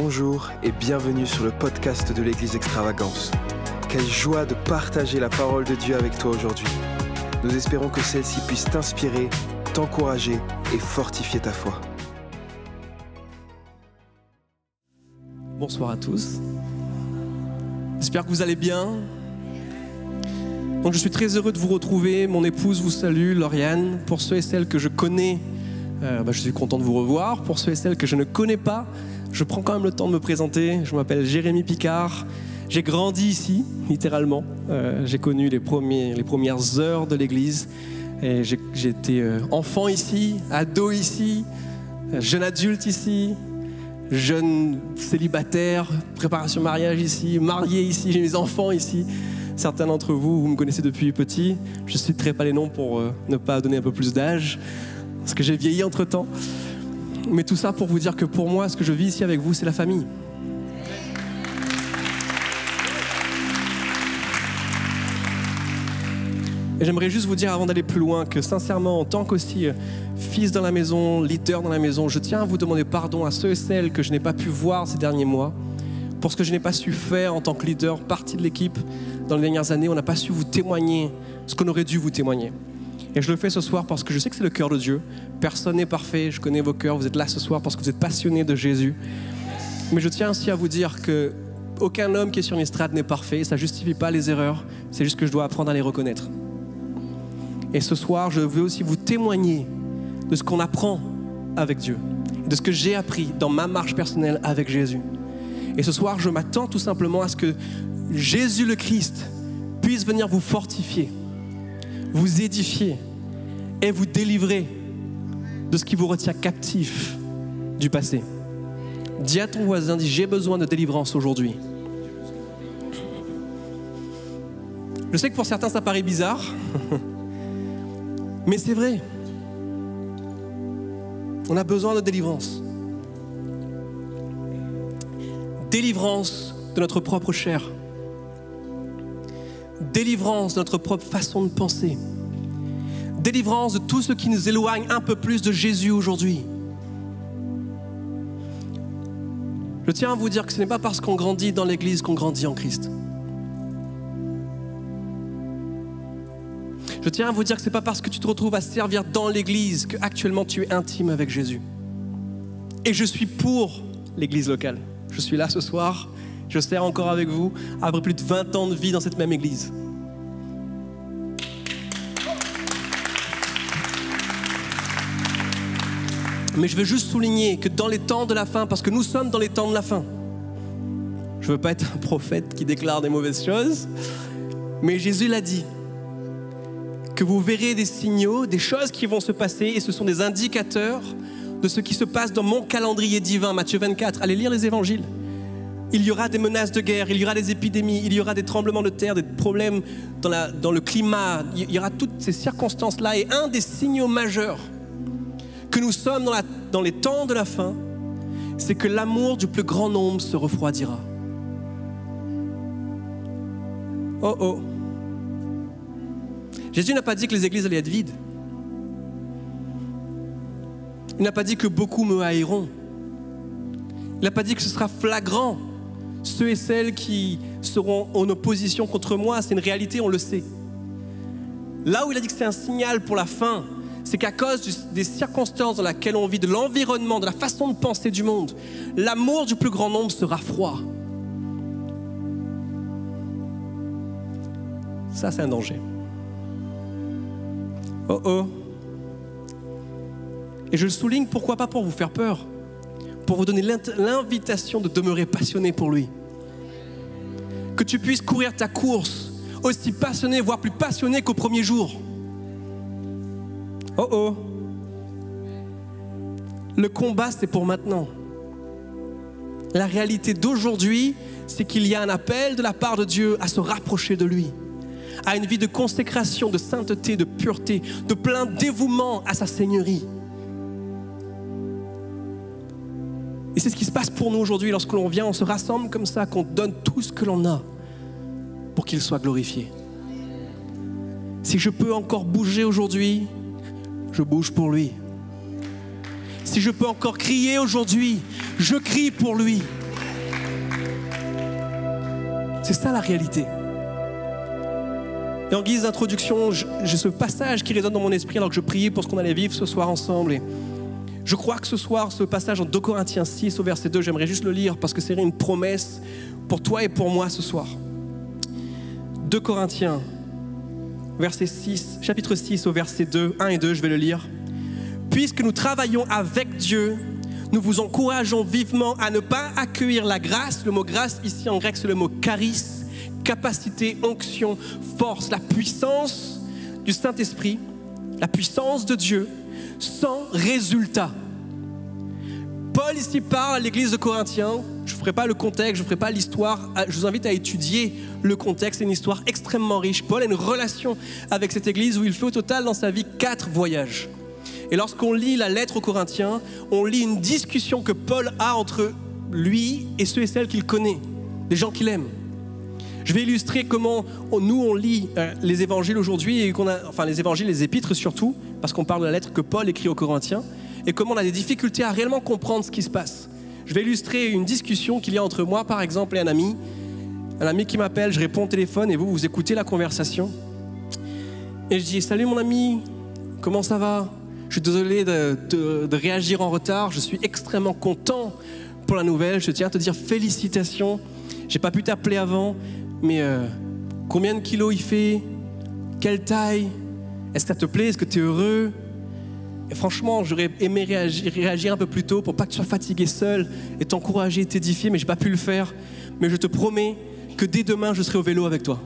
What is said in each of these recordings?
Bonjour et bienvenue sur le podcast de l'Église Extravagance. Quelle joie de partager la parole de Dieu avec toi aujourd'hui. Nous espérons que celle-ci puisse t'inspirer, t'encourager et fortifier ta foi. Bonsoir à tous. J'espère que vous allez bien. Donc je suis très heureux de vous retrouver. Mon épouse vous salue, Lauriane. Pour ceux et celles que je connais, euh, bah, je suis content de vous revoir. Pour ceux et celles que je ne connais pas, je prends quand même le temps de me présenter. Je m'appelle Jérémy Picard. J'ai grandi ici, littéralement. Euh, j'ai connu les, premières heures de l'église. Et j'ai, été euh, enfant ici, ado ici, euh, jeune adulte ici, jeune célibataire, préparation mariage ici, marié ici, j'ai mes enfants ici. Certains d'entre vous, vous me connaissez depuis petit. Je ne citerai pas les noms pour ne pas donner un peu plus d'âge, parce que j'ai vieilli entre-temps. Mais tout ça pour vous dire que pour moi, ce que je vis ici avec vous, c'est la famille. Et j'aimerais juste vous dire avant d'aller plus loin que sincèrement, en tant qu'aussi euh, fils dans la maison, leader dans la maison, je tiens à vous demander pardon à ceux et celles que je n'ai pas pu voir ces derniers mois pour ce que je n'ai pas su faire en tant que leader, partie de l'équipe dans les dernières années. On n'a pas su vous témoigner ce qu'on aurait dû vous témoigner. Et je le fais ce soir parce que je sais que c'est le cœur de Dieu. Personne n'est parfait, je connais vos cœurs, vous êtes là ce soir parce que vous êtes passionnés de Jésus. Mais je tiens ainsi à vous dire que aucun homme qui est sur une estrade n'est parfait, ça ne justifie pas les erreurs, c'est juste que je dois apprendre à les reconnaître. Et ce soir, je veux aussi vous témoigner de ce qu'on apprend avec Dieu, de ce que j'ai appris dans ma marche personnelle avec Jésus. Et ce soir, je m'attends tout simplement à ce que Jésus le Christ puisse venir vous fortifier, vous édifier et vous délivrer de ce qui vous retient captif du passé. Dis à ton voisin, dis j'ai besoin de délivrance aujourd'hui. Je sais que pour certains ça paraît bizarre, mais c'est vrai. On a besoin de délivrance. Délivrance de notre propre chair. Délivrance de notre propre façon de penser. Délivrance de tout ce qui nous éloigne un peu plus de Jésus aujourd'hui. Je tiens à vous dire que ce n'est pas parce qu'on grandit dans l'Église qu'on grandit en Christ. Je tiens à vous dire que ce n'est pas parce que tu te retrouves à servir dans l'Église que actuellement tu es intime avec Jésus. Et je suis pour l'Église locale. Je suis là ce soir, je sers encore avec vous après plus de 20 ans de vie dans cette même Église. Mais je veux juste souligner que dans les temps de la fin, parce que nous sommes dans les temps de la fin, je ne veux pas être un prophète qui déclare des mauvaises choses, mais Jésus l'a dit, que vous verrez des signaux, des choses qui vont se passer, et ce sont des indicateurs de ce qui se passe dans mon calendrier divin, Matthieu 24. Allez lire les évangiles. Il y aura des menaces de guerre, il y aura des épidémies, il y aura des tremblements de terre, des problèmes dans, dans le climat, il y aura toutes ces circonstances-là. Et un des signaux majeurs que nous sommes dans, les temps de la fin, c'est que l'amour du plus grand nombre se refroidira. Oh oh. Jésus n'a pas dit que les églises allaient être vides. Il n'a pas dit que beaucoup me haïront. Il n'a pas dit que ce sera flagrant. Ceux et celles qui seront en opposition contre moi, c'est une réalité, on le sait. Là où il a dit que c'est un signal pour la fin, c'est qu'à cause des circonstances dans lesquelles on vit, de l'environnement, de la façon de penser du monde, l'amour du plus grand nombre sera froid. Ça, c'est un danger. Oh oh. Et je le souligne, pourquoi pas pour vous faire peur, pour vous donner l'invitation de demeurer passionné pour lui. Que tu puisses courir ta course aussi passionné, voire plus passionné qu'au premier jour. Oh oh. Le combat, c'est pour maintenant. La réalité d'aujourd'hui, c'est qu'il y a un appel de la part de Dieu à se rapprocher de lui, à une vie de consécration, de sainteté, de pureté, de plein dévouement à sa seigneurie. Et c'est ce qui se passe pour nous aujourd'hui lorsque l'on vient, on se rassemble comme ça, qu'on donne tout ce que l'on a pour qu'il soit glorifié. Si je peux encore bouger aujourd'hui, je bouge pour lui. Si je peux encore crier aujourd'hui, je crie pour lui. C'est ça la réalité. Et en guise d'introduction, j'ai ce passage qui résonne dans mon esprit alors que je priais pour ce qu'on allait vivre ce soir ensemble. Et je crois que ce soir, ce passage en 2 Corinthiens 6 au verset 2, j'aimerais juste le lire parce que c'est une promesse pour toi et pour moi ce soir. 2 Corinthiens verset 6, chapitre 6 au verset 2, 1 et 2, je vais le lire. Puisque nous travaillons avec Dieu, nous vous encourageons vivement à ne pas accueillir la grâce. Le mot grâce ici en grec, c'est le mot charis capacité, onction, force, la puissance du Saint-Esprit, la puissance de Dieu, sans résultat. Paul ici parle à l'église de Corinthiens. Je ne ferai pas le contexte, je ne ferai pas l'histoire. Ah, je vous invite à étudier le contexte. C'est une histoire extrêmement riche. Paul a une relation avec cette église où il fait au total dans sa vie quatre voyages. Et lorsqu'on lit la lettre aux Corinthiens, on lit une discussion que Paul a entre lui et ceux et celles qu'il connaît, des gens qu'il aime. Je vais illustrer comment nous on lit euh, les évangiles aujourd'hui et qu'on enfin les évangiles, les épîtres surtout, parce qu'on parle de la lettre que Paul écrit aux Corinthiens, et comment on a des difficultés à réellement comprendre ce qui se passe. Je vais illustrer une discussion qu'il y a entre moi, par exemple, et un ami. Un ami qui m'appelle, je réponds au téléphone et vous, vous écoutez la conversation. Et je dis Salut mon ami, comment ça va? Je suis désolé de, réagir en retard, je suis extrêmement content pour la nouvelle. Je tiens à te dire félicitations. J'ai pas pu t'appeler avant, mais euh, combien de kilos il fait? Quelle taille? Est-ce que ça te plaît? Est-ce que tu es heureux? Franchement, j'aurais aimé réagir, un peu plus tôt pour pas que tu sois fatigué seul et t'encourager, t'édifier, mais j'ai pas pu le faire. Mais je te promets que dès demain, je serai au vélo avec toi.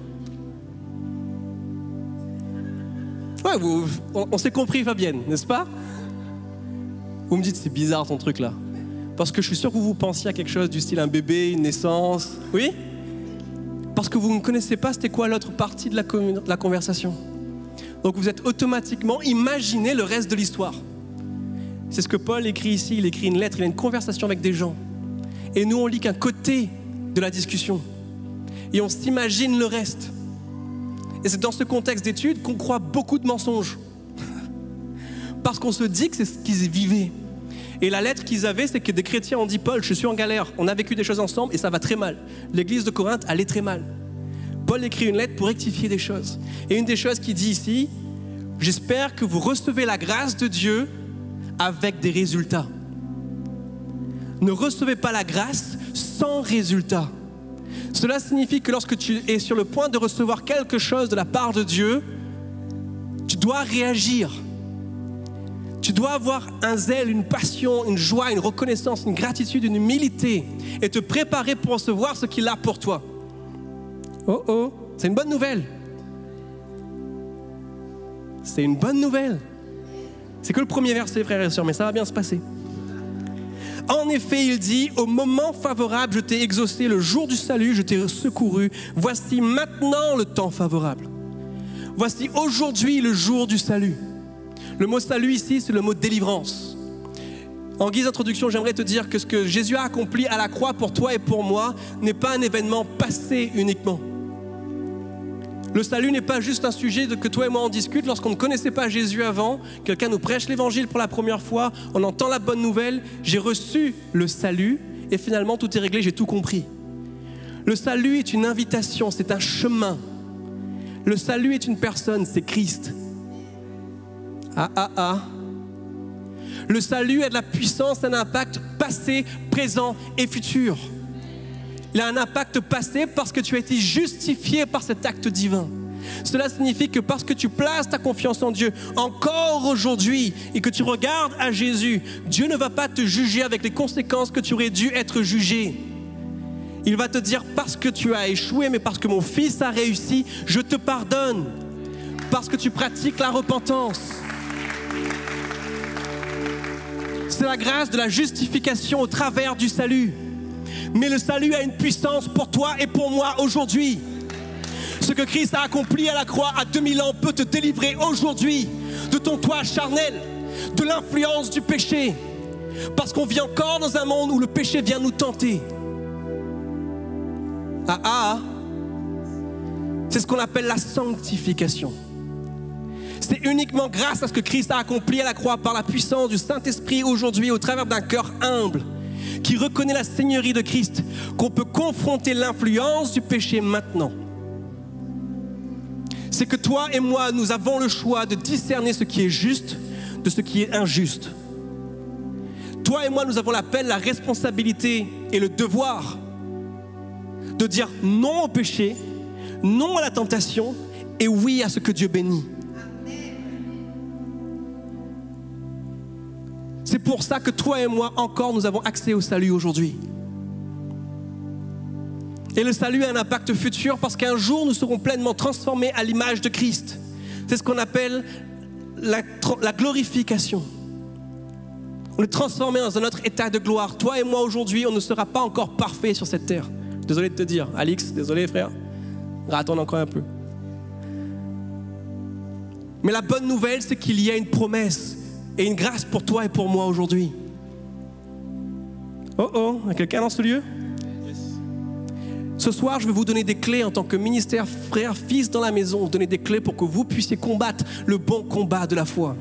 Ouais, on, s'est compris, Fabienne, n'est-ce pas? Vous me dites, c'est bizarre ton truc là. Parce que je suis sûr que vous pensiez à quelque chose du style un bébé, une naissance. Oui? Parce que vous ne connaissez pas c'était quoi l'autre partie de la, conversation? Donc vous êtes automatiquement imaginé le reste de l'histoire. C'est ce que Paul écrit ici, il écrit une lettre, il a une conversation avec des gens. Et nous, on lit qu'un côté de la discussion. Et on s'imagine le reste. Et c'est dans ce contexte d'étude qu'on croit beaucoup de mensonges. Parce qu'on se dit que c'est ce qu'ils vivaient. Et la lettre qu'ils avaient, c'est que des chrétiens ont dit Paul, je suis en galère, on a vécu des choses ensemble et ça va très mal. L'église de Corinthe allait très mal. Paul écrit une lettre pour rectifier des choses. Et une des choses qu'il dit ici, j'espère que vous recevez la grâce de Dieu avec des résultats. Ne recevez pas la grâce sans résultat. Cela signifie que lorsque tu es sur le point de recevoir quelque chose de la part de Dieu, tu dois réagir. Tu dois avoir un zèle, une passion, une joie, une reconnaissance, une gratitude, une humilité et te préparer pour recevoir ce qu'il a pour toi. Oh oh, c'est une bonne nouvelle. C'est une bonne nouvelle. C'est que le premier verset, frères et sœurs, mais ça va bien se passer. En effet, il dit, au moment favorable, je t'ai exaucé, le jour du salut, je t'ai secouru. Voici maintenant le temps favorable. Voici aujourd'hui le jour du salut. Le mot salut ici, c'est le mot délivrance. En guise d'introduction, j'aimerais te dire que ce que Jésus a accompli à la croix pour toi et pour moi n'est pas un événement passé uniquement. Le salut n'est pas juste un sujet que toi et moi on discute lorsqu'on ne connaissait pas Jésus avant, quelqu'un nous prêche l'évangile pour la première fois, on entend la bonne nouvelle, j'ai reçu le salut et finalement tout est réglé, j'ai tout compris. Le salut est une invitation, c'est un chemin. Le salut est une personne, c'est Christ. Ah, ah, ah. Le salut a de la puissance, un impact passé, présent et futur. Il a un impact passé parce que tu as été justifié par cet acte divin. Cela signifie que parce que tu places ta confiance en Dieu encore aujourd'hui et que tu regardes à Jésus, Dieu ne va pas te juger avec les conséquences que tu aurais dû être jugé. Il va te dire parce que tu as échoué, mais parce que mon fils a réussi, je te pardonne. Parce que tu pratiques la repentance. C'est la grâce de la justification au travers du salut. Mais le salut a une puissance pour toi et pour moi aujourd'hui. Ce que Christ a accompli à la croix à 2000 ans peut te délivrer aujourd'hui de ton toit charnel, de l'influence du péché. Parce qu'on vit encore dans un monde où le péché vient nous tenter. Ah ah, c'est ce qu'on appelle la sanctification. C'est uniquement grâce à ce que Christ a accompli à la croix par la puissance du Saint-Esprit aujourd'hui au travers d'un cœur humble qui reconnaît la seigneurie de Christ, qu'on peut confronter l'influence du péché maintenant. C'est que toi et moi, nous avons le choix de discerner ce qui est juste de ce qui est injuste. Toi et moi, nous avons l'appel, la responsabilité et le devoir de dire non au péché, non à la tentation et oui à ce que Dieu bénit. C'est pour ça que toi et moi encore, nous avons accès au salut aujourd'hui. Et le salut a un impact futur parce qu'un jour, nous serons pleinement transformés à l'image de Christ. C'est ce qu'on appelle la, glorification. On est transformé dans un autre état de gloire. Toi et moi aujourd'hui, on ne sera pas encore parfait sur cette terre. Désolé de te dire, Alix, désolé frère. Attends encore un peu. Mais la bonne nouvelle, c'est qu'il y a une promesse et une grâce pour toi et pour moi aujourd'hui. Oh oh, y a quelqu'un dans ce lieu? Ce soir, je vais vous donner des clés en tant que ministère, frère, fils dans la maison, donner des clés pour que vous puissiez combattre le bon combat de la foi.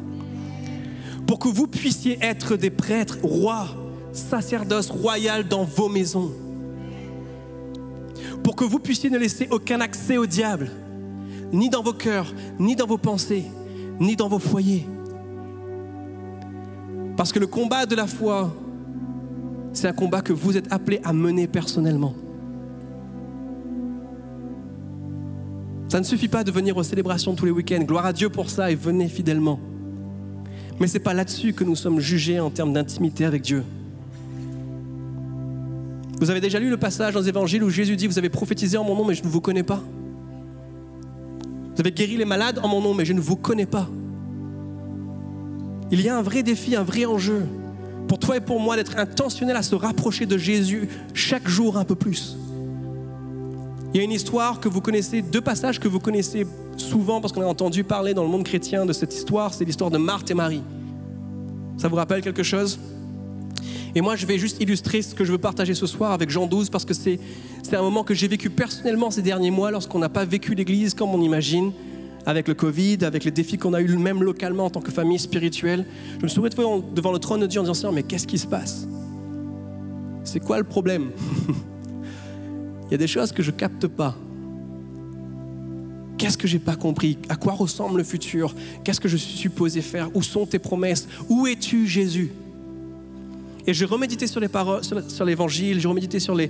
Pour que vous puissiez être des prêtres, rois, sacerdoces royales dans vos maisons. Pour que vous puissiez ne laisser aucun accès au diable, ni dans vos cœurs, ni dans vos pensées, ni dans vos foyers. Parce que le combat de la foi, c'est un combat que vous êtes appelé à mener personnellement. Ça ne suffit pas de venir aux célébrations tous les week-ends. Gloire à Dieu pour ça et venez fidèlement. Mais ce n'est pas là-dessus que nous sommes jugés en termes d'intimité avec Dieu. Vous avez déjà lu le passage dans les évangiles où Jésus dit, vous avez prophétisé en mon nom, mais je ne vous connais pas. Vous avez guéri les malades en mon nom, mais je ne vous connais pas. Il y a un vrai défi, un vrai enjeu pour toi et pour moi d'être intentionnel à se rapprocher de Jésus chaque jour un peu plus. Il y a une histoire que vous connaissez, deux passages que vous connaissez souvent parce qu'on a entendu parler dans le monde chrétien de cette histoire, c'est l'histoire de Marthe et Marie. Ça vous rappelle quelque chose? Et moi, je vais juste illustrer ce que je veux partager ce soir avec Jean 12 parce que c'est un moment que j'ai vécu personnellement ces derniers mois lorsqu'on n'a pas vécu l'Église comme on imagine avec le Covid, avec les défis qu'on a eu même localement en tant que famille spirituelle. Je me suis retrouvé devant le trône de Dieu en disant mais qu'est-ce qui se passe? C'est quoi le problème? Il y a des choses que je capte pas. Qu'est-ce que j'ai pas compris? À quoi ressemble le futur? Qu'est-ce que je suis supposé faire? Où sont tes promesses? Où es-tu Jésus? Et j'ai remédité sur les paroles, sur l'évangile, j'ai remédité sur les,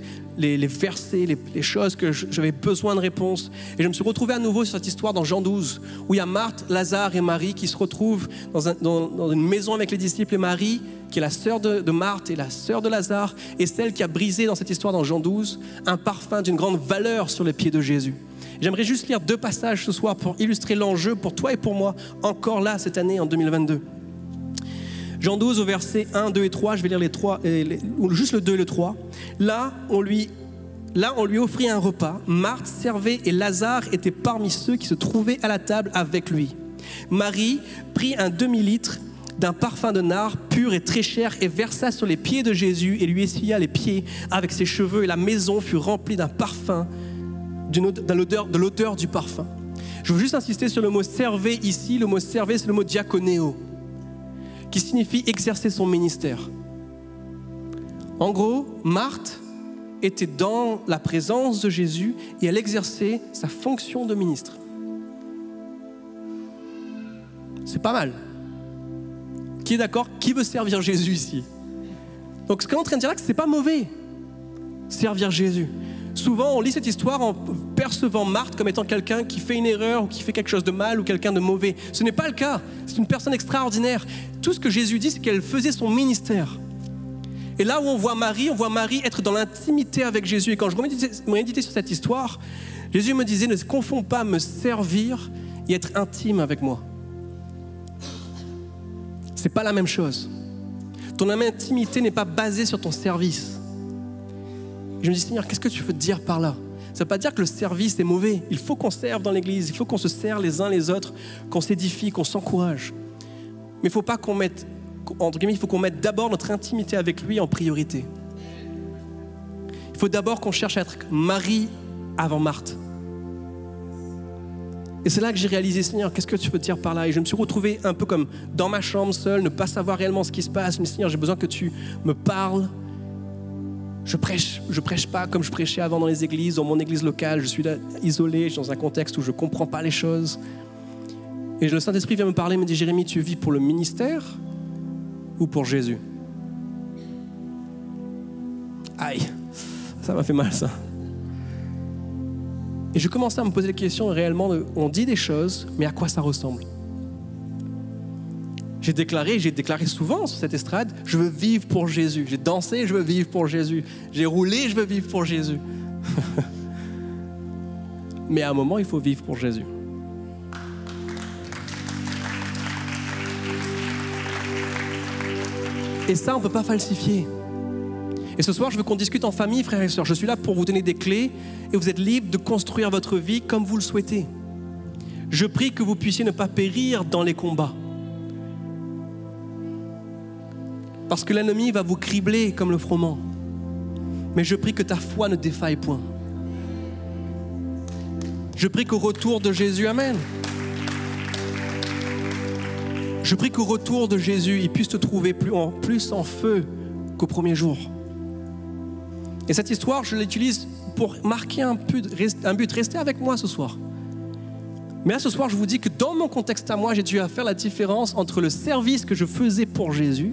versets, les, choses que j'avais besoin de réponses. Et je me suis retrouvé à nouveau sur cette histoire dans Jean 12, où il y a Marthe, Lazare et Marie qui se retrouvent dans, une maison avec les disciples et Marie, qui est la sœur de, de, Marthe et la sœur de Lazare, et celle qui a brisé dans cette histoire dans Jean 12 un parfum d'une grande valeur sur les pieds de Jésus. J'aimerais juste lire deux passages ce soir pour illustrer l'enjeu pour toi et pour moi, encore là cette année en 2022. Jean 12 au verset 1, 2 et 3, je vais lire les trois, ou juste le 2 et le 3. Là, on lui, là, on lui offrit un repas. Marthe servait et Lazare était parmi ceux qui se trouvaient à la table avec lui. Marie prit un demi-litre d'un parfum de nard pur et très cher et versa sur les pieds de Jésus et lui essuya les pieds avec ses cheveux et la maison fut remplie d'un parfum, de l'odeur du parfum. Je veux juste insister sur le mot servait ici. Le mot servait, c'est le mot diaconéo qui signifie exercer son ministère. En gros, Marthe était dans la présence de Jésus et elle exerçait sa fonction de ministre. C'est pas mal. Qui est d'accord? Qui veut servir Jésus ici? Donc ce qu'on est en train de dire là, c'est pas mauvais. Servir Jésus. Souvent, on lit cette histoire en percevant Marthe comme étant quelqu'un qui fait une erreur ou qui fait quelque chose de mal ou quelqu'un de mauvais. Ce n'est pas le cas. C'est une personne extraordinaire. Tout ce que Jésus dit, c'est qu'elle faisait son ministère. Et là où on voit Marie, on voit Marie être dans l'intimité avec Jésus. Et quand je méditais sur cette histoire, Jésus me disait, ne confonds pas me servir et être intime avec moi. C'est pas la même chose. Ton intimité n'est pas basée sur ton service je me dis, Seigneur, qu'est-ce que tu veux dire par là? Ça ne veut pas dire que le service est mauvais. Il faut qu'on serve dans l'église, il faut qu'on se sert les uns les autres, qu'on s'édifie, qu'on s'encourage. Mais il ne faut pas qu'on mette, entre guillemets, il faut qu'on mette d'abord notre intimité avec lui en priorité. Il faut d'abord qu'on cherche à être Marie avant Marthe. Et c'est là que j'ai réalisé, Seigneur, qu'est-ce que tu veux dire par là? Et je me suis retrouvé un peu comme dans ma chambre seule, ne pas savoir réellement ce qui se passe. Mais Seigneur, j'ai besoin que tu me parles Je prêche, je prêche pas comme je prêchais avant dans les églises, dans mon église locale. Je suis là, isolé, je suis dans un contexte où je comprends pas les choses. Et le Saint-Esprit vient me parler, me dit Jérémie, tu vis pour le ministère ou pour Jésus? Aïe, ça m'a fait mal ça. Et je commençais à me poser la question réellement on dit des choses, mais à quoi ça ressemble? J'ai déclaré, j'ai déclaré souvent sur cette estrade, je veux vivre pour Jésus. J'ai dansé, je veux vivre pour Jésus. J'ai roulé, je veux vivre pour Jésus. mais à un moment, il faut vivre pour Jésus. Et ça, on ne peut pas falsifier. Et ce soir, je veux qu'on discute en famille, frères et sœurs. Je suis là pour vous donner des clés et vous êtes libres de construire votre vie comme vous le souhaitez. Je prie que vous puissiez ne pas périr dans les combats. Parce que l'ennemi va vous cribler comme le froment. Mais je prie que ta foi ne défaille point. Je prie qu'au retour de Jésus, Amen. Je prie qu'au retour de Jésus, il puisse te trouver plus en, feu qu'au premier jour. Et cette histoire, je l'utilise pour marquer un but, un but. Restez avec moi ce soir. Mais là, ce soir, je vous dis que dans mon contexte à moi, j'ai dû faire la différence entre le service que je faisais pour Jésus,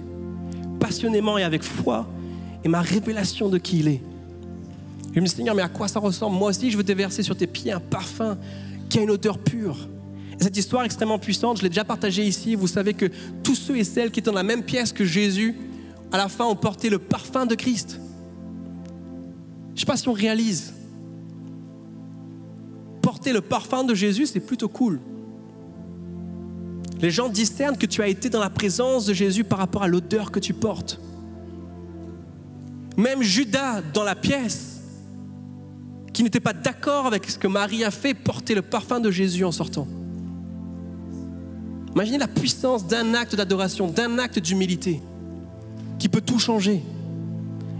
passionnément et avec foi, et ma révélation de qui il est. Je me dis, Seigneur, mais à quoi ça ressemble? Moi aussi, je veux déverser sur tes pieds un parfum qui a une odeur pure. Et cette histoire extrêmement puissante, je l'ai déjà partagée ici. Vous savez que tous ceux et celles qui étaient dans la même pièce que Jésus, à la fin, ont porté le parfum de Christ. Je ne sais pas si on réalise. Porter le parfum de Jésus, c'est plutôt cool. Les gens discernent que tu as été dans la présence de Jésus par rapport à l'odeur que tu portes. Même Judas dans la pièce, qui n'était pas d'accord avec ce que Marie a fait, porter le parfum de Jésus en sortant. Imaginez la puissance d'un acte d'adoration, d'un acte d'humilité, qui peut tout changer.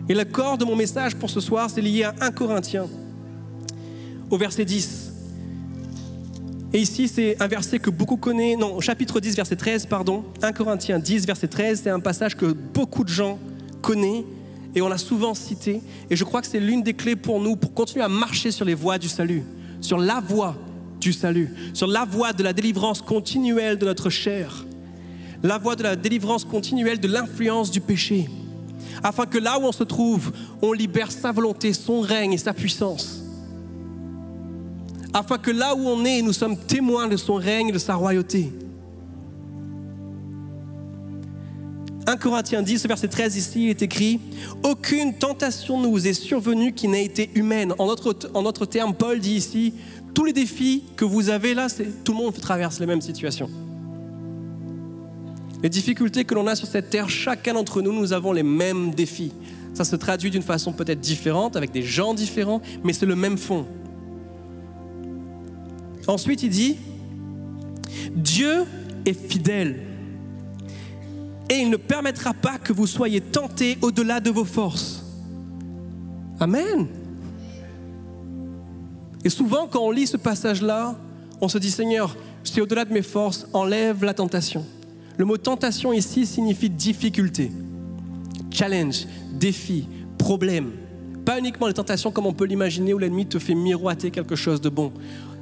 Et le corps de mon message pour ce soir, c'est lié à 1 Corinthiens, au verset 10. Et ici, c'est un verset que beaucoup connaissent, non, chapitre 10, verset 13, pardon. 1 Corinthiens 10, verset 13, c'est un passage que beaucoup de gens connaissent et on l'a souvent cité. Et je crois que c'est l'une des clés pour nous pour continuer à marcher sur les voies du salut, sur la voie du salut, sur la voie de la délivrance continuelle de notre chair, la voie de la délivrance continuelle de l'influence du péché afin que là où on se trouve, on libère sa volonté, son règne et sa puissance. Afin que là où on est, nous sommes témoins de son règne de sa royauté. 1 Corinthiens 10, verset 13 ici, est écrit Aucune tentation ne vous est survenue qui n'a été humaine. En notre, en notre terme, Paul dit ici Tous les défis que vous avez là, tout le monde traverse les mêmes situations. Les difficultés que l'on a sur cette terre, chacun d'entre nous, nous avons les mêmes défis. Ça se traduit d'une façon peut-être différente, avec des gens différents, mais c'est le même fond. Ensuite, il dit, Dieu est fidèle et il ne permettra pas que vous soyez tentés au-delà de vos forces. Amen. Et souvent, quand on lit ce passage-là, on se dit, Seigneur, c'est au-delà de mes forces, enlève la tentation. Le mot tentation ici signifie difficulté, challenge, défi, problème. Pas uniquement les tentations comme on peut l'imaginer où l'ennemi te fait miroiter quelque chose de bon.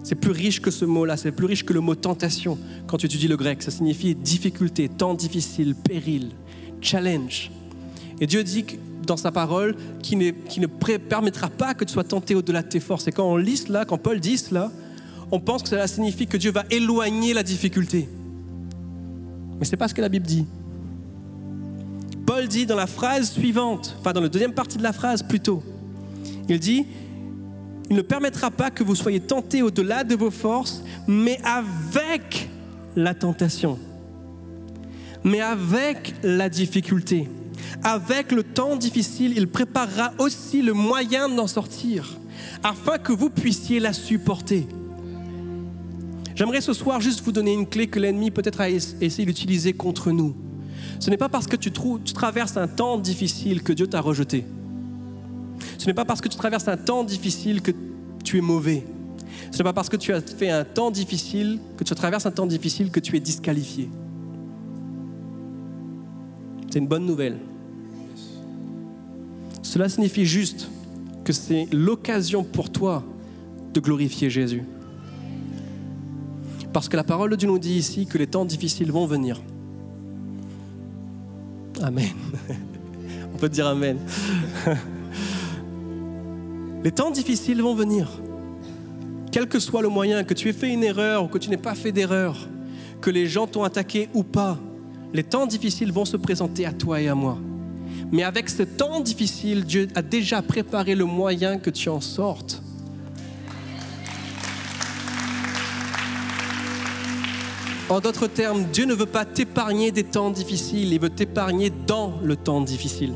C'est plus riche que ce mot-là, c'est plus riche que le mot tentation quand tu étudies le grec. Ça signifie difficulté, temps difficile, péril, challenge. Et Dieu dit dans sa parole qu'il ne, permettra pas que tu sois tenté au-delà de tes forces. Et quand on lit cela, quand Paul dit cela, on pense que cela signifie que Dieu va éloigner la difficulté. Mais ce n'est pas ce que la Bible dit. Paul dit dans la phrase suivante, enfin dans la deuxième partie de la phrase plutôt, il dit, il ne permettra pas que vous soyez tentés au-delà de vos forces, mais avec la tentation, mais avec la difficulté, avec le temps difficile, il préparera aussi le moyen d'en sortir, afin que vous puissiez la supporter. J'aimerais ce soir juste vous donner une clé que l'ennemi peut-être a essayé d'utiliser contre nous. Ce n'est pas parce que tu, tu traverses un temps difficile que Dieu t'a rejeté. Ce n'est pas parce que tu traverses un temps difficile que tu es mauvais. Ce n'est pas parce que tu as fait un temps difficile, que tu traverses un temps difficile, que tu es disqualifié. C'est une bonne nouvelle. Cela signifie juste que c'est l'occasion pour toi de glorifier Jésus. Parce que la parole de Dieu nous dit ici que les temps difficiles vont venir. Amen. On peut dire Amen. Les temps difficiles vont venir. Quel que soit le moyen, que tu aies fait une erreur ou que tu n'aies pas fait d'erreur, que les gens t'ont attaqué ou pas, les temps difficiles vont se présenter à toi et à moi. Mais avec ce temps difficile, Dieu a déjà préparé le moyen que tu en sortes. En d'autres termes, Dieu ne veut pas t'épargner des temps difficiles, il veut t'épargner dans le temps difficile.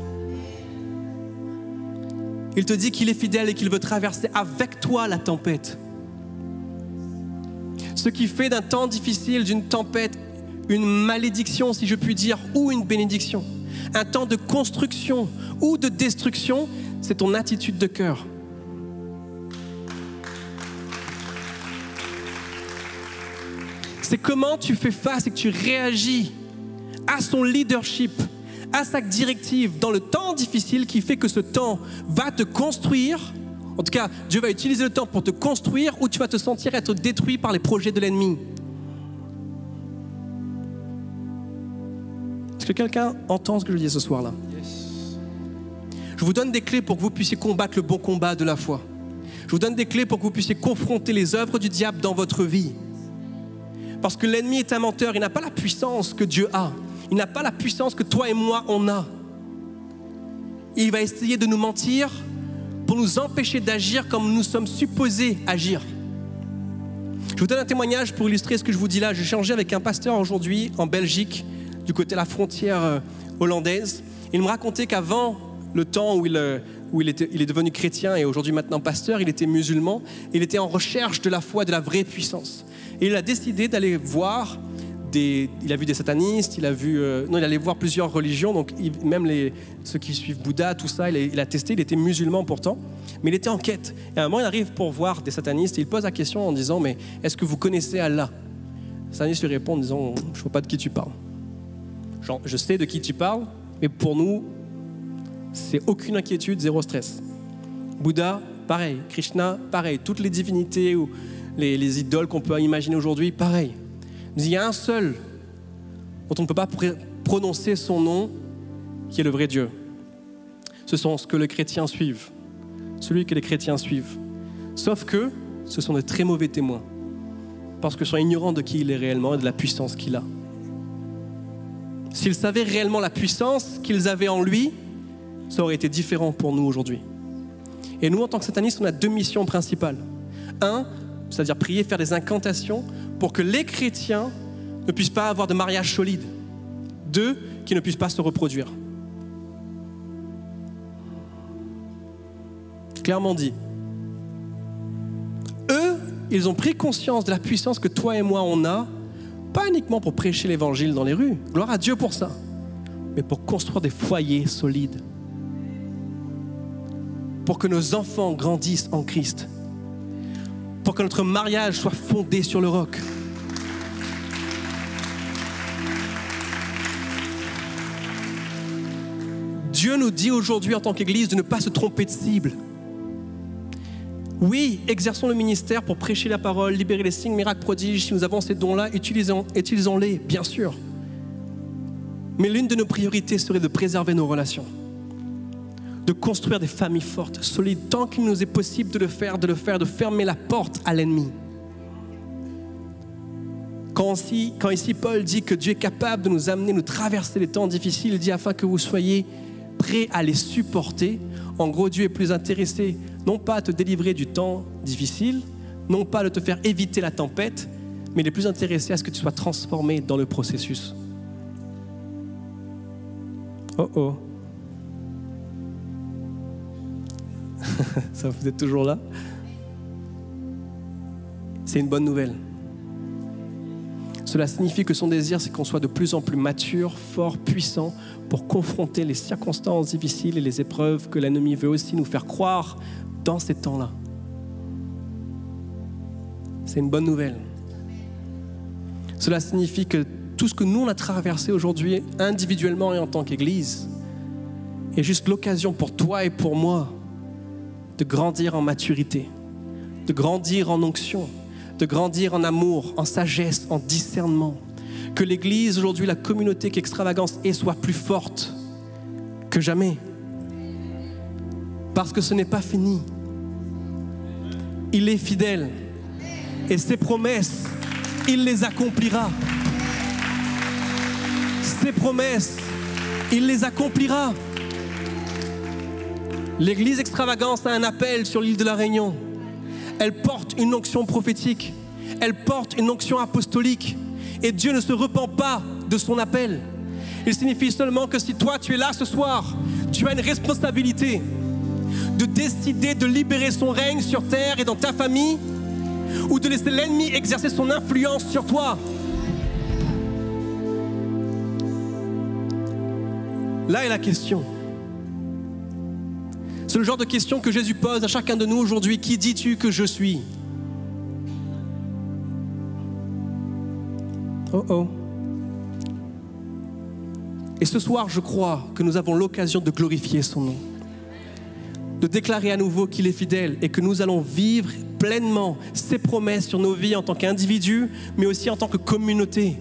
Il te dit qu'il est fidèle et qu'il veut traverser avec toi la tempête. Ce qui fait d'un temps difficile, d'une tempête, une malédiction, si je puis dire, ou une bénédiction. Un temps de construction ou de destruction, c'est ton attitude de cœur. C'est comment tu fais face et que tu réagis à son leadership, à sa directive dans le temps difficile qui fait que ce temps va te construire. En tout cas, Dieu va utiliser le temps pour te construire ou tu vas te sentir être détruit par les projets de l'ennemi. Est-ce que quelqu'un entend ce que je dis ce soir-là? Je vous donne des clés pour que vous puissiez combattre le bon combat de la foi. Je vous donne des clés pour que vous puissiez confronter les œuvres du diable dans votre vie. Parce que l'ennemi est un menteur, il n'a pas la puissance que Dieu a. Il n'a pas la puissance que toi et moi on a. Il va essayer de nous mentir pour nous empêcher d'agir comme nous sommes supposés agir. Je vous donne un témoignage pour illustrer ce que je vous dis là. J'ai changé avec un pasteur aujourd'hui en Belgique, du côté de la frontière euh, hollandaise. Il me racontait qu'avant le temps où il, euh, où il, était, il est devenu chrétien et aujourd'hui maintenant pasteur, il était musulman. Il était en recherche de la foi, de la vraie puissance. Et il a décidé d'aller voir il a vu des satanistes, il a vu, euh, non, il allait voir plusieurs religions, donc même ceux qui suivent Bouddha, tout ça, il a, testé, il était musulman pourtant, mais il était en quête. Et à un moment, il arrive pour voir des satanistes et il pose la question en disant, mais est-ce que vous connaissez Allah? Les satanistes lui répondent en disant, je ne vois pas de qui tu parles. Genre, je sais de qui tu parles, mais pour nous, c'est aucune inquiétude, zéro stress. Bouddha, pareil. Krishna, pareil. Toutes les divinités ou les idoles qu'on peut imaginer aujourd'hui, pareil il y a un seul dont on ne peut pas prononcer son nom, qui est le vrai Dieu. Ce sont ce que les chrétiens suivent, celui que les chrétiens suivent. Sauf que ce sont de très mauvais témoins, parce qu'ils sont ignorants de qui il est réellement et de la puissance qu'il a. S'ils savaient réellement la puissance qu'ils avaient en lui, ça aurait été différent pour nous aujourd'hui. Et nous, en tant que satanistes, on a deux missions principales. Un, c'est-à-dire prier, faire des incantations pour que les chrétiens ne puissent pas avoir de mariage solide. Deux, qu'ils ne puissent pas se reproduire. Clairement dit. Eux, ils ont pris conscience de la puissance que toi et moi on a, pas uniquement pour prêcher l'évangile dans les rues, gloire à Dieu pour ça, mais pour construire des foyers solides. Pour que nos enfants grandissent en Christ pour que notre mariage soit fondé sur le roc. Dieu nous dit aujourd'hui en tant qu'Église de ne pas se tromper de cible. Oui, exerçons le ministère pour prêcher la parole, libérer les signes, miracles, prodiges. Si nous avons ces dons-là, utilisons-les, bien sûr. Mais l'une de nos priorités serait de préserver nos relations de construire des familles fortes, solides, tant qu'il nous est possible de le faire, de le faire, de fermer la porte à l'ennemi. Quand ici, quand ici Paul dit que Dieu est capable de nous amener, nous traverser les temps difficiles, il dit afin que vous soyez prêts à les supporter. En gros, Dieu est plus intéressé non pas à te délivrer du temps difficile, non pas à te faire éviter la tempête, mais il est plus intéressé à ce que tu sois transformé dans le processus. Oh oh. Vous êtes toujours là? C'est une bonne nouvelle. Cela signifie que son désir, c'est qu'on soit de plus en plus mature, fort, puissant pour confronter les circonstances difficiles et les épreuves que l'ennemi veut aussi nous faire croire dans ces temps-là. C'est une bonne nouvelle. Cela signifie que tout ce que nous on a traversé aujourd'hui individuellement et en tant qu'Église est juste l'occasion pour toi et pour moi de grandir en maturité, de grandir en onction, de grandir en amour, en sagesse, en discernement. Que l'Église aujourd'hui, la communauté qu'Extravagance est, soit plus forte que jamais. Parce que ce n'est pas fini. Il est fidèle. Et ses promesses, il les accomplira. Ses promesses, il les accomplira. L'église extravagance a un appel sur l'île de la Réunion. Elle porte une onction prophétique. Elle porte une onction apostolique. Et Dieu ne se repent pas de son appel. Il signifie seulement que si toi tu es là ce soir, tu as une responsabilité de décider de libérer son règne sur terre et dans ta famille, ou de laisser l'ennemi exercer son influence sur toi. Là est la question. C'est le genre de question que Jésus pose à chacun de nous aujourd'hui. Qui dis-tu que je suis? Oh oh. Et ce soir, je crois que nous avons l'occasion de glorifier son nom, de déclarer à nouveau qu'il est fidèle et que nous allons vivre pleinement ses promesses sur nos vies en tant qu'individus, mais aussi en tant que communauté.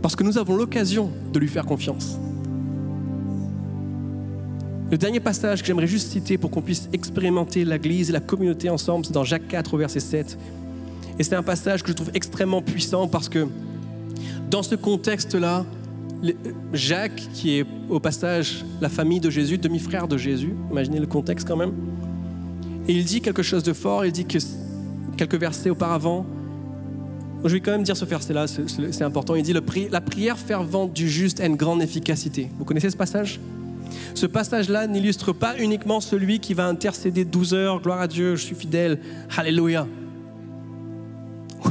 Parce que nous avons l'occasion de lui faire confiance. Le dernier passage que j'aimerais juste citer pour qu'on puisse expérimenter l'Église et la communauté ensemble, c'est dans Jacques 4 au verset 7. Et c'est un passage que je trouve extrêmement puissant parce que dans ce contexte-là, Jacques, qui est au passage la famille de Jésus, demi-frère de Jésus, imaginez le contexte quand même, et il dit quelque chose de fort, il dit que quelques versets auparavant, je vais quand même dire ce verset-là, c'est important, il dit La prière fervente du juste a une grande efficacité. Vous connaissez ce passage? Ce passage-là n'illustre pas uniquement celui qui va intercéder 12 heures, gloire à Dieu, je suis fidèle, alléluia.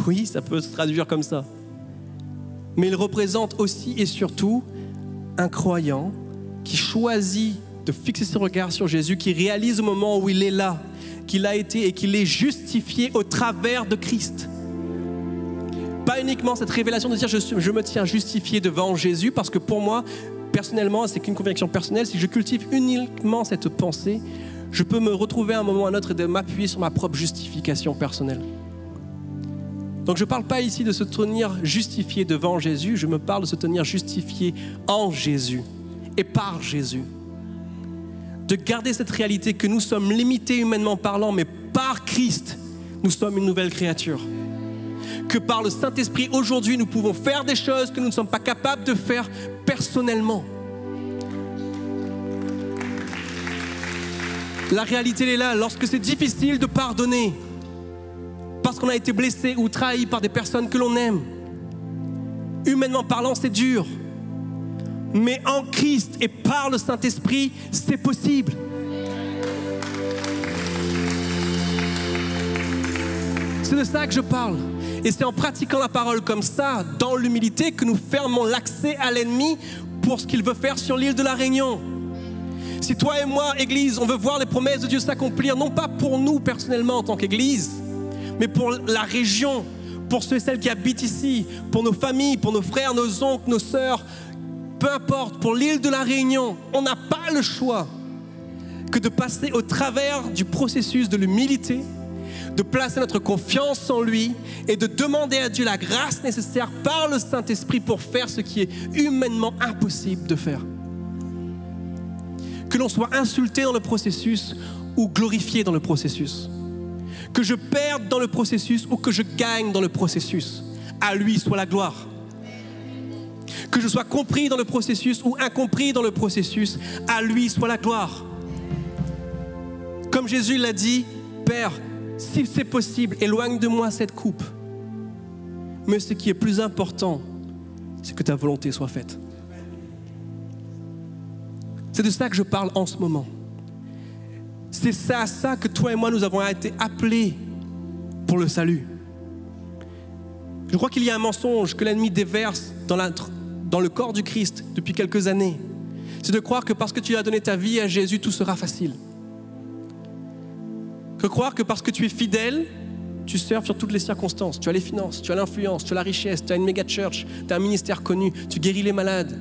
Oui, ça peut se traduire comme ça. Mais il représente aussi et surtout un croyant qui choisit de fixer ses regards sur Jésus, qui réalise au moment où il est là, qu'il a été et qu'il est justifié au travers de Christ. Pas uniquement cette révélation de dire je, je me tiens justifié devant Jésus, parce que pour moi, personnellement, c'est qu'une conviction personnelle, si je cultive uniquement cette pensée, je peux me retrouver à un moment ou à un autre et de m'appuyer sur ma propre justification personnelle. Donc je ne parle pas ici de se tenir justifié devant Jésus, je me parle de se tenir justifié en Jésus et par Jésus. De garder cette réalité que nous sommes limités humainement parlant, mais par Christ, nous sommes une nouvelle créature. Que par le Saint-Esprit, aujourd'hui, nous pouvons faire des choses que nous ne sommes pas capables de faire personnellement. La réalité elle est là, lorsque c'est difficile de pardonner, parce qu'on a été blessé ou trahi par des personnes que l'on aime. Humainement parlant, c'est dur. Mais en Christ et par le Saint-Esprit, c'est possible. C'est de ça que je parle. Et c'est en pratiquant la parole comme ça, dans l'humilité, que nous fermons l'accès à l'ennemi pour ce qu'il veut faire sur l'île de la Réunion. Si toi et moi, Église, on veut voir les promesses de Dieu s'accomplir, non pas pour nous personnellement en tant qu'Église, mais pour la région, pour ceux et celles qui habitent ici, pour nos familles, pour nos frères, nos oncles, nos sœurs, peu importe, pour l'île de la Réunion, on n'a pas le choix que de passer au travers du processus de l'humilité, de placer notre confiance en lui et de demander à Dieu la grâce nécessaire par le Saint-Esprit pour faire ce qui est humainement impossible de faire. Que l'on soit insulté dans le processus ou glorifié dans le processus. Que je perde dans le processus ou que je gagne dans le processus. À lui soit la gloire. Que je sois compris dans le processus ou incompris dans le processus. À lui soit la gloire. Comme Jésus l'a dit, Père, si c'est possible, éloigne de moi cette coupe. Mais ce qui est plus important, c'est que ta volonté soit faite. C'est de ça que je parle en ce moment. C'est ça, à ça que toi et moi, nous avons été appelés pour le salut. Je crois qu'il y a un mensonge que l'ennemi déverse dans, dans le corps du Christ depuis quelques années. C'est de croire que parce que tu as donné ta vie à Jésus, tout sera facile que croire que parce que tu es fidèle, tu serves sur toutes les circonstances. Tu as les finances, tu as l'influence, tu as la richesse, tu as une méga church, tu as un ministère connu, tu guéris les malades.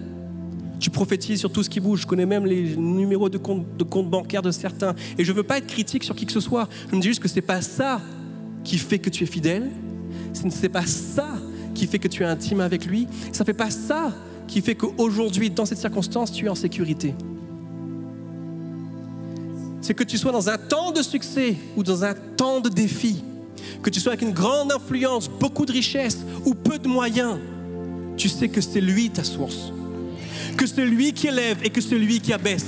Tu prophétises sur tout ce qui bouge. Je connais même les numéros de compte, de compte bancaire de certains. Et je ne veux pas être critique sur qui que ce soit. Je me dis juste que ce n'est pas ça qui fait que tu es fidèle. Ce n'est pas ça qui fait que tu es intime avec lui. Ça ne fait pas ça qui fait qu'aujourd'hui, dans cette circonstance, tu es en sécurité. C'est que tu sois dans un temps de succès ou dans un temps de défi, que tu sois avec une grande influence, beaucoup de richesse ou peu de moyens, tu sais que c'est lui ta source que celui qui élève et que celui qui abaisse.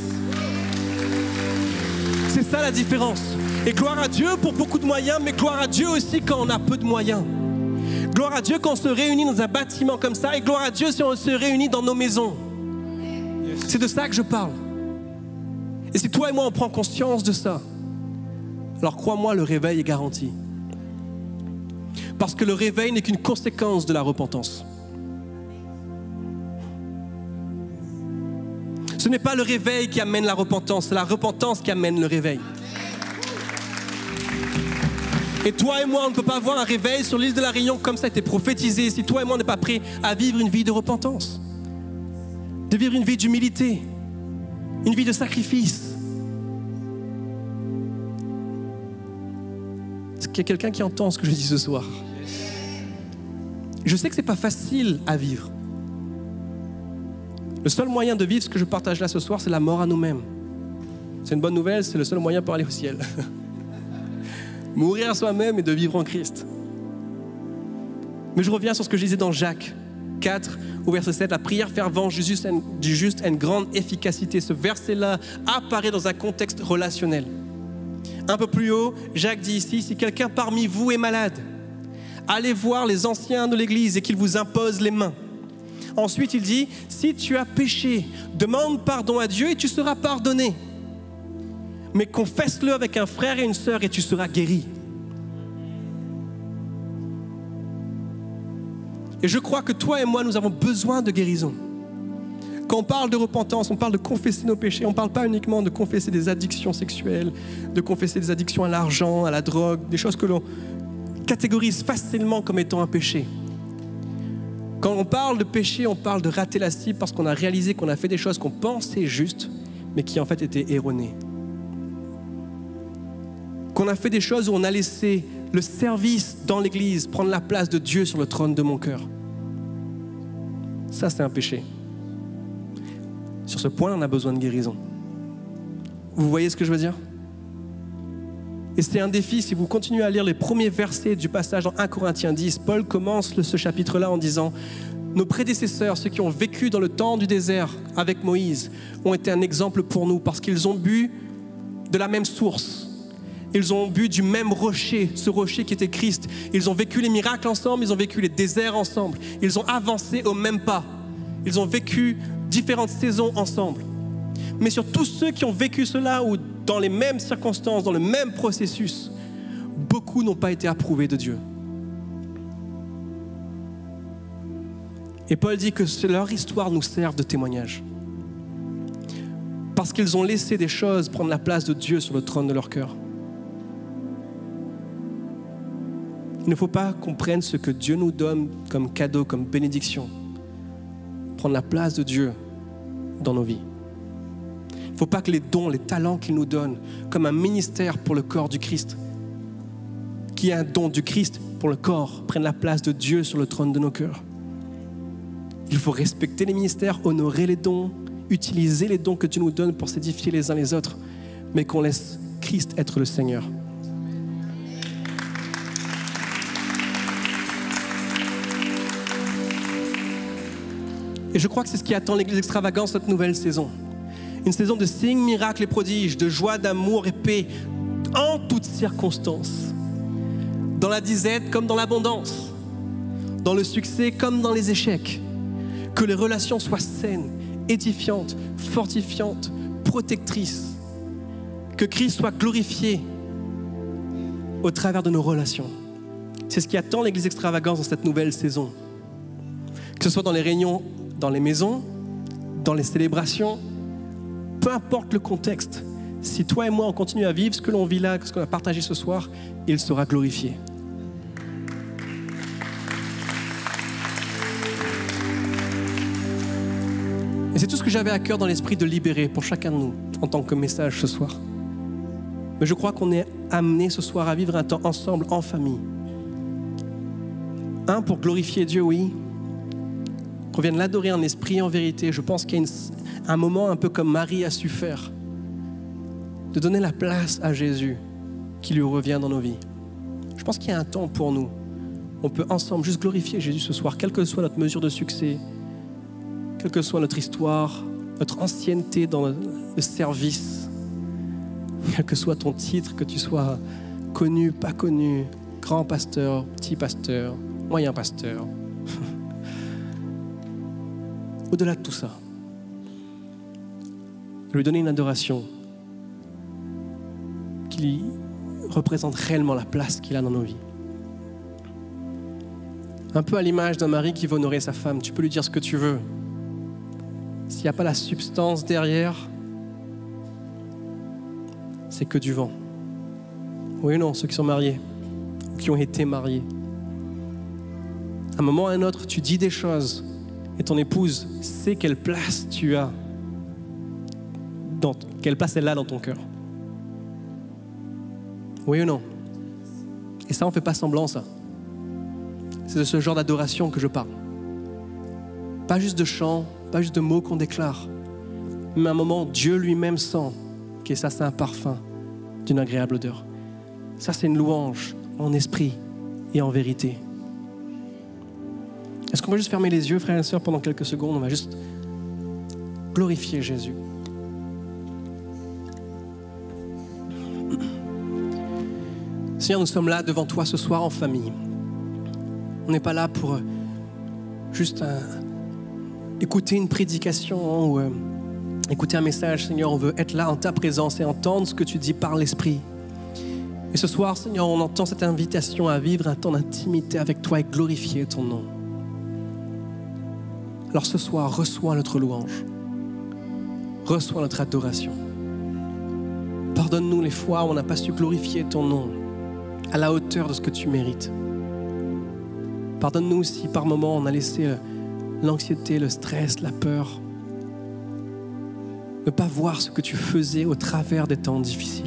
C'est ça la différence. Et gloire à Dieu pour beaucoup de moyens, mais gloire à Dieu aussi quand on a peu de moyens. Gloire à Dieu quand on se réunit dans un bâtiment comme ça, et gloire à Dieu si on se réunit dans nos maisons. C'est de ça que je parle. Et si toi et moi on prend conscience de ça, alors crois-moi, le réveil est garanti. Parce que le réveil n'est qu'une conséquence de la repentance. Ce n'est pas le réveil qui amène la repentance, c'est la repentance qui amène le réveil. Et toi et moi, on ne peut pas avoir un réveil sur l'île de la Réunion comme ça a été prophétisé si toi et moi on n'est pas prêts à vivre une vie de repentance, de vivre une vie d'humilité, une vie de sacrifice. Est-ce qu'il y a quelqu'un qui entend ce que je dis ce soir? Je sais que ce n'est pas facile à vivre. Le seul moyen de vivre ce que je partage là ce soir, c'est la mort à nous-mêmes. C'est une bonne nouvelle, c'est le seul moyen pour aller au ciel. Mourir à soi-même et de vivre en Christ. Mais je reviens sur ce que je disais dans Jacques 4 au verset 7, la prière fervente du juste a une grande efficacité. Ce verset-là apparaît dans un contexte relationnel. Un peu plus haut, Jacques dit ici, si quelqu'un parmi vous est malade, allez voir les anciens de l'Église et qu'ils vous imposent les mains. Ensuite, il dit, si tu as péché, demande pardon à Dieu et tu seras pardonné. Mais confesse-le avec un frère et une sœur et tu seras guéri. Et je crois que toi et moi, nous avons besoin de guérison. Quand on parle de repentance, on parle de confesser nos péchés. On ne parle pas uniquement de confesser des addictions sexuelles, de confesser des addictions à l'argent, à la drogue, des choses que l'on catégorise facilement comme étant un péché. Quand on parle de péché, on parle de rater la cible parce qu'on a réalisé qu'on a fait des choses qu'on pensait justes, mais qui en fait étaient erronées. Qu'on a fait des choses où on a laissé le service dans l'Église prendre la place de Dieu sur le trône de mon cœur. Ça, c'est un péché. Sur ce point, on a besoin de guérison. Vous voyez ce que je veux dire? Et c'est un défi, si vous continuez à lire les premiers versets du passage en 1 Corinthiens 10, Paul commence ce chapitre-là en disant, nos prédécesseurs, ceux qui ont vécu dans le temps du désert avec Moïse, ont été un exemple pour nous parce qu'ils ont bu de la même source. Ils ont bu du même rocher, ce rocher qui était Christ. Ils ont vécu les miracles ensemble, ils ont vécu les déserts ensemble. Ils ont avancé au même pas. Ils ont vécu différentes saisons ensemble. Mais sur tous ceux qui ont vécu cela ou dans les mêmes circonstances, dans le même processus, beaucoup n'ont pas été approuvés de Dieu. Et Paul dit que leur histoire nous sert de témoignage. Parce qu'ils ont laissé des choses prendre la place de Dieu sur le trône de leur cœur. Il ne faut pas qu'on prenne ce que Dieu nous donne comme cadeau, comme bénédiction. Prendre la place de Dieu dans nos vies. Il ne faut pas que les dons, les talents qu'il nous donne, comme un ministère pour le corps du Christ, qui est un don du Christ pour le corps, prennent la place de Dieu sur le trône de nos cœurs. Il faut respecter les ministères, honorer les dons, utiliser les dons que tu nous donnes pour s'édifier les uns les autres, mais qu'on laisse Christ être le Seigneur. Et je crois que c'est ce qui attend l'Église extravagance cette nouvelle saison une saison de signes, miracles et prodiges, de joie, d'amour et paix en toutes circonstances. Dans la disette comme dans l'abondance, dans le succès comme dans les échecs. Que les relations soient saines, édifiantes, fortifiantes, protectrices. Que Christ soit glorifié au travers de nos relations. C'est ce qui attend l'Église extravagance dans cette nouvelle saison. Que ce soit dans les réunions, dans les maisons, dans les célébrations, peu importe le contexte, si toi et moi on continue à vivre ce que l'on vit là, ce qu'on a partagé ce soir, il sera glorifié. Et c'est tout ce que j'avais à cœur dans l'esprit de libérer pour chacun de nous en tant que message ce soir. Mais je crois qu'on est amené ce soir à vivre un temps ensemble en famille. Un, pour glorifier Dieu, oui. Qu'on vienne l'adorer en esprit en vérité. Je pense qu'il y a un moment un peu comme Marie a su faire. De donner la place à Jésus qui lui revient dans nos vies. Je pense qu'il y a un temps pour nous. On peut ensemble juste glorifier Jésus ce soir, quelle que soit notre mesure de succès, quelle que soit notre histoire, notre ancienneté dans le service, quel que soit ton titre, que tu sois connu, pas connu, grand pasteur, petit pasteur, moyen pasteur. Au-delà de tout ça, lui donner une adoration qui représente réellement la place qu'il a dans nos vies. Un peu à l'image d'un mari qui veut honorer sa femme, tu peux lui dire ce que tu veux. S'il n'y a pas la substance derrière, c'est que du vent. Oui ou non, ceux qui sont mariés, qui ont été mariés. À un moment ou à un autre, tu dis des choses et ton épouse sait quelle place tu as, quelle place elle a dans ton cœur. Oui ou non? Et ça, on ne fait pas semblant, ça. C'est de ce genre d'adoration que je parle. Pas juste de chants, pas juste de mots qu'on déclare, mais un moment, Dieu lui-même sent que ça, c'est un parfum d'une agréable odeur. Ça, c'est une louange en esprit et en vérité. Est-ce qu'on va juste fermer les yeux, frères et sœurs, pendant quelques secondes? On va juste glorifier Jésus. Seigneur, nous sommes là devant toi ce soir en famille. On n'est pas là pour euh, juste euh, écouter une prédication ou euh, écouter un message, Seigneur. On veut être là en ta présence et entendre ce que tu dis par l'Esprit. Et ce soir, Seigneur, on entend cette invitation à vivre un temps d'intimité avec toi et glorifier ton nom. Alors ce soir, reçois notre louange. Reçois notre adoration. Pardonne-nous les fois où on n'a pas su glorifier ton nom à la hauteur de ce que tu mérites. Pardonne-nous si par moments on a laissé euh, l'anxiété, le stress, la peur, ne pas voir ce que tu faisais au travers des temps difficiles.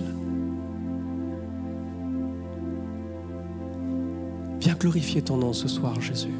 Viens glorifier ton nom ce soir, Jésus.